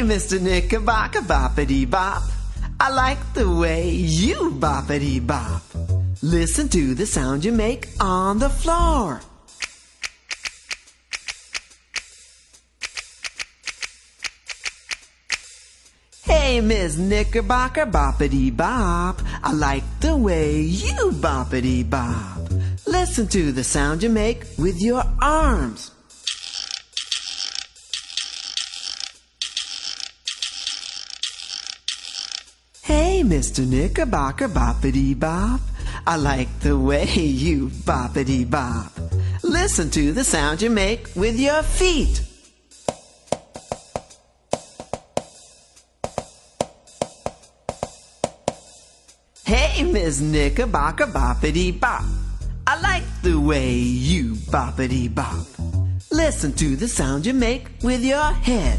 Hey, Mr. Knickerbocker boppity bop. I like the way you boppity bop. Listen to the sound you make on the floor. Hey, Miss Knickerbocker boppity bop. I like the way you boppity bop. Listen to the sound you make with your arms. Hey, Mr. Knickerbocker boppity bop. I like the way you boppity bop. Listen to the sound you make with your feet. Hey, Miss Knickerbocker boppity bop. I like the way you boppity bop. Listen to the sound you make with your head.